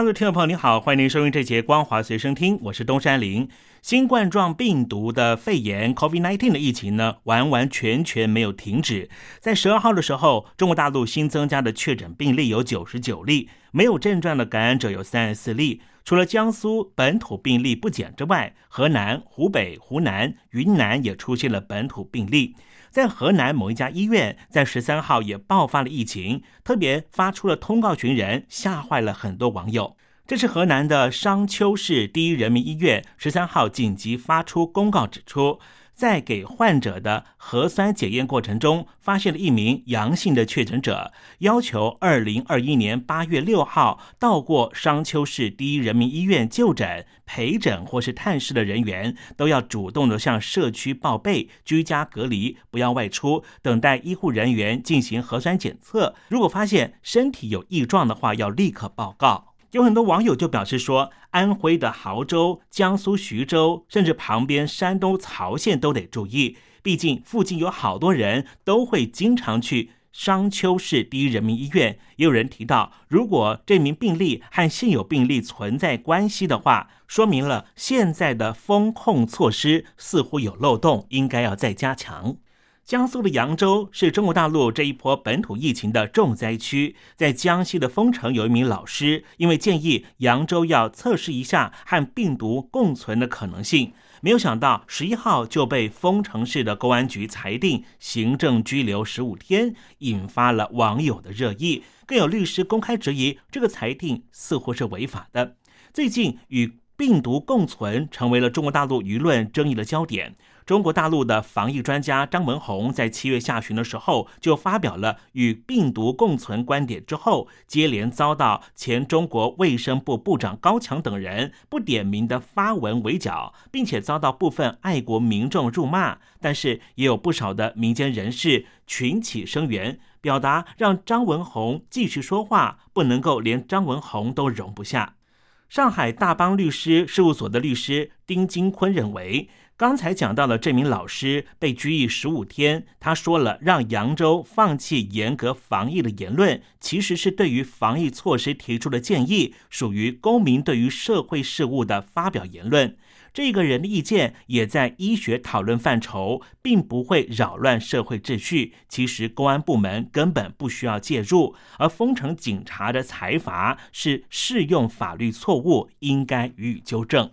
大陆听众朋友，你好，欢迎您收听这节《光华随身听》，我是东山林。新冠状病毒的肺炎 （COVID-19） 的疫情呢，完完全全没有停止。在十二号的时候，中国大陆新增加的确诊病例有九十九例，没有症状的感染者有三十四例。除了江苏本土病例不减之外，河南、湖北、湖南、云南也出现了本土病例。在河南某一家医院，在十三号也爆发了疫情，特别发出了通告群人，吓坏了很多网友。这是河南的商丘市第一人民医院十三号紧急发出公告，指出。在给患者的核酸检验过程中，发现了一名阳性的确诊者，要求二零二一年八月六号到过商丘市第一人民医院就诊、陪诊或是探视的人员，都要主动的向社区报备，居家隔离，不要外出，等待医护人员进行核酸检测。如果发现身体有异状的话，要立刻报告。有很多网友就表示说，安徽的亳州、江苏徐州，甚至旁边山东曹县都得注意，毕竟附近有好多人都会经常去商丘市第一人民医院。也有人提到，如果这名病例和现有病例存在关系的话，说明了现在的风控措施似乎有漏洞，应该要再加强。江苏的扬州是中国大陆这一波本土疫情的重灾区。在江西的丰城，有一名老师因为建议扬州要测试一下和病毒共存的可能性，没有想到十一号就被丰城市的公安局裁定行政拘留十五天，引发了网友的热议。更有律师公开质疑这个裁定似乎是违法的。最近与病毒共存成为了中国大陆舆论争议的焦点。中国大陆的防疫专家张文宏在七月下旬的时候就发表了与病毒共存观点之后，接连遭到前中国卫生部部长高强等人不点名的发文围剿，并且遭到部分爱国民众辱骂。但是也有不少的民间人士群起声援，表达让张文宏继续说话，不能够连张文宏都容不下。上海大邦律师事务所的律师丁金坤认为。刚才讲到了这名老师被拘役十五天，他说了让扬州放弃严格防疫的言论，其实是对于防疫措施提出的建议，属于公民对于社会事务的发表言论。这个人的意见也在医学讨论范畴，并不会扰乱社会秩序。其实公安部门根本不需要介入，而封城警察的裁罚是适用法律错误，应该予以纠正。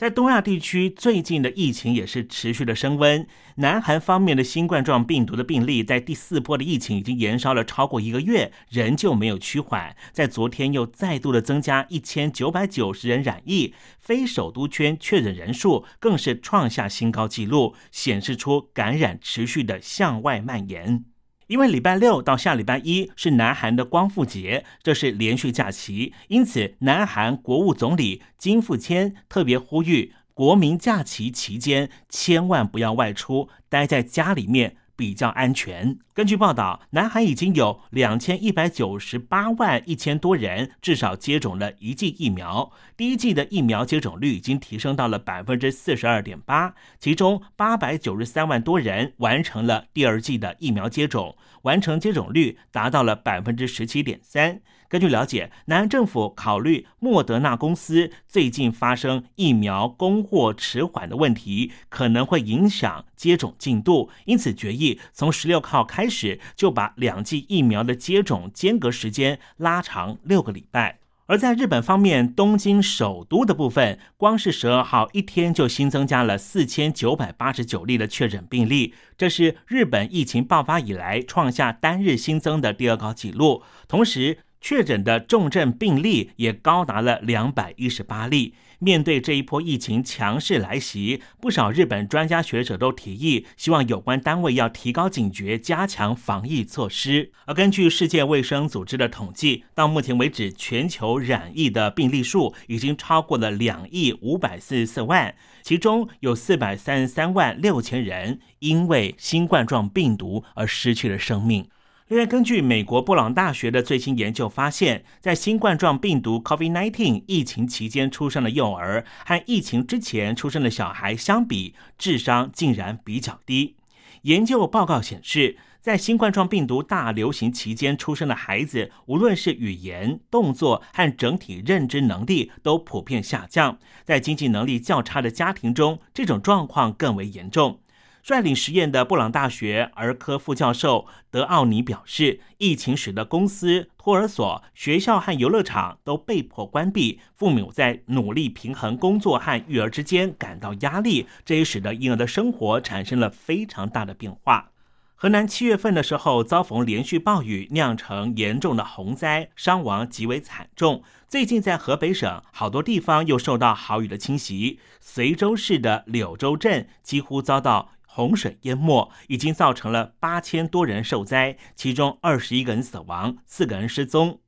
在东亚地区，最近的疫情也是持续的升温。南韩方面的新冠状病毒的病例，在第四波的疫情已经延烧了超过一个月，仍旧没有趋缓。在昨天又再度的增加一千九百九十人染疫，非首都圈确诊人数更是创下新高纪录，显示出感染持续的向外蔓延。因为礼拜六到下礼拜一是南韩的光复节，这是连续假期，因此南韩国务总理金富谦特别呼吁，国民假期期间千万不要外出，待在家里面。比较安全。根据报道，南韩已经有两千一百九十八万一千多人至少接种了一剂疫苗，第一剂的疫苗接种率已经提升到了百分之四十二点八，其中八百九十三万多人完成了第二剂的疫苗接种，完成接种率达到了百分之十七点三。根据了解，南安政府考虑莫德纳公司最近发生疫苗供货迟缓的问题，可能会影响接种进度，因此决议从十六号开始就把两剂疫苗的接种间隔时间拉长六个礼拜。而在日本方面，东京首都的部分，光是十二号一天就新增加了四千九百八十九例的确诊病例，这是日本疫情爆发以来创下单日新增的第二高纪录。同时，确诊的重症病例也高达了两百一十八例。面对这一波疫情强势来袭，不少日本专家学者都提议，希望有关单位要提高警觉，加强防疫措施。而根据世界卫生组织的统计，到目前为止，全球染疫的病例数已经超过了两亿五百四十四万，其中有四百三十三万六千人因为新冠状病毒而失去了生命。另外，根据美国布朗大学的最新研究发现，在新冠状病毒 （COVID-19） 疫情期间出生的幼儿和疫情之前出生的小孩相比，智商竟然比较低。研究报告显示，在新冠状病毒大流行期间出生的孩子，无论是语言、动作和整体认知能力都普遍下降。在经济能力较差的家庭中，这种状况更为严重。率领实验的布朗大学儿科副教授德奥尼表示，疫情使得公司、托儿所、学校和游乐场都被迫关闭，父母在努力平衡工作和育儿之间感到压力，这也使得婴儿的生活产生了非常大的变化。河南七月份的时候遭逢连续暴雨，酿成严重的洪灾，伤亡极为惨重。最近在河北省好多地方又受到豪雨的侵袭，随州市的柳州镇几乎遭到。洪水淹没，已经造成了八千多人受灾，其中二十一个人死亡，四个人失踪。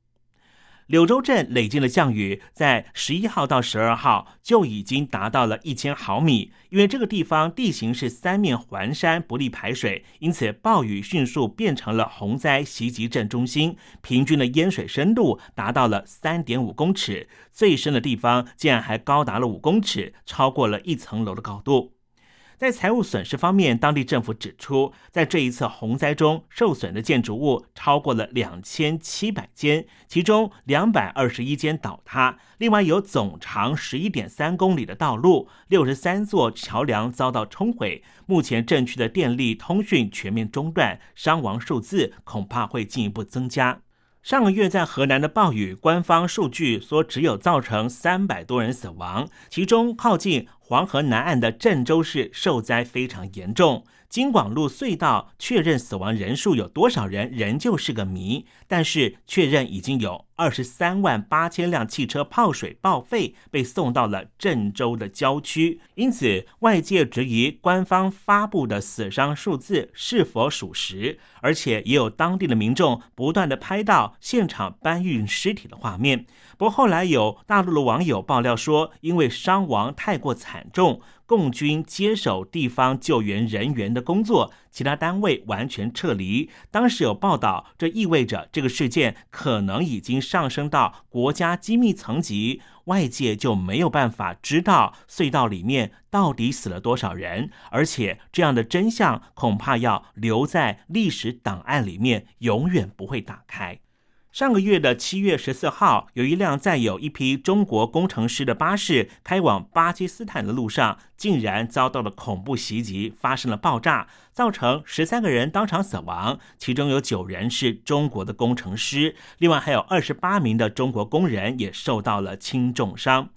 柳州镇累计的降雨在十一号到十二号就已经达到了一千毫米，因为这个地方地形是三面环山，不利排水，因此暴雨迅速变成了洪灾袭击镇中心，平均的淹水深度达到了三点五公尺，最深的地方竟然还高达了五公尺，超过了一层楼的高度。在财务损失方面，当地政府指出，在这一次洪灾中，受损的建筑物超过了两千七百间，其中两百二十一间倒塌，另外有总长十一点三公里的道路，六十三座桥梁遭到冲毁。目前镇区的电力通讯全面中断，伤亡数字恐怕会进一步增加。上个月在河南的暴雨，官方数据说只有造成三百多人死亡，其中靠近黄河南岸的郑州市受灾非常严重。京广路隧道确认死亡人数有多少人仍旧是个谜，但是确认已经有二十三万八千辆汽车泡水报废，被送到了郑州的郊区。因此，外界质疑官方发布的死伤数字是否属实，而且也有当地的民众不断的拍到现场搬运尸体的画面。不过后来有大陆的网友爆料说，因为伤亡太过惨重。共军接手地方救援人员的工作，其他单位完全撤离。当时有报道，这意味着这个事件可能已经上升到国家机密层级，外界就没有办法知道隧道里面到底死了多少人，而且这样的真相恐怕要留在历史档案里面，永远不会打开。上个月的七月十四号，有一辆载有一批中国工程师的巴士开往巴基斯坦的路上，竟然遭到了恐怖袭击，发生了爆炸，造成十三个人当场死亡，其中有九人是中国的工程师，另外还有二十八名的中国工人也受到了轻重伤。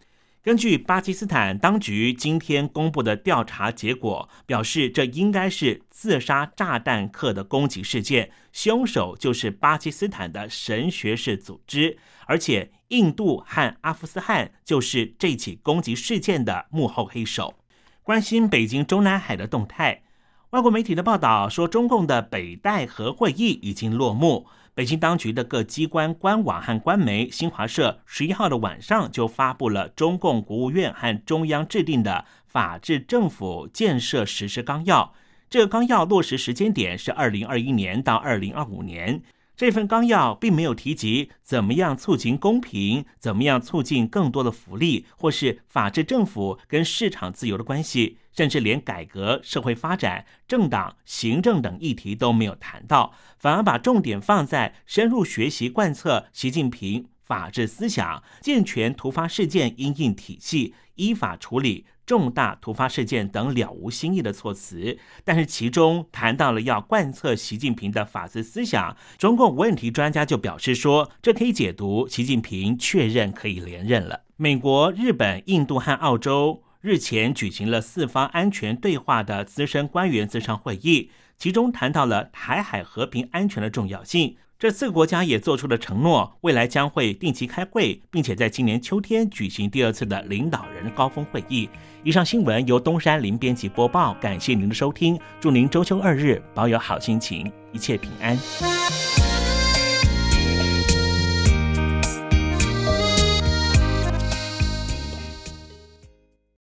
根据巴基斯坦当局今天公布的调查结果表示，这应该是自杀炸弹客的攻击事件，凶手就是巴基斯坦的神学士组织，而且印度和阿富汗就是这起攻击事件的幕后黑手。关心北京中南海的动态，外国媒体的报道说，中共的北戴河会议已经落幕。北京当局的各机关官网和官媒，新华社十一号的晚上就发布了中共国务院和中央制定的法治政府建设实施纲要。这个纲要落实时间点是二零二一年到二零二五年。这份纲要并没有提及怎么样促进公平，怎么样促进更多的福利，或是法治政府跟市场自由的关系，甚至连改革、社会发展、政党、行政等议题都没有谈到，反而把重点放在深入学习贯彻习近平法治思想、健全突发事件应应体系、依法处理。重大突发事件等了无新意的措辞，但是其中谈到了要贯彻习近平的法治思想。中共问题专家就表示说，这可以解读习近平确认可以连任了。美国、日本、印度和澳洲日前举行了四方安全对话的资深官员资商会议，其中谈到了台海和平安全的重要性。这四个国家也做出了承诺，未来将会定期开会，并且在今年秋天举行第二次的领导人高峰会议。以上新闻由东山林编辑播报，感谢您的收听，祝您周休二日保有好心情，一切平安。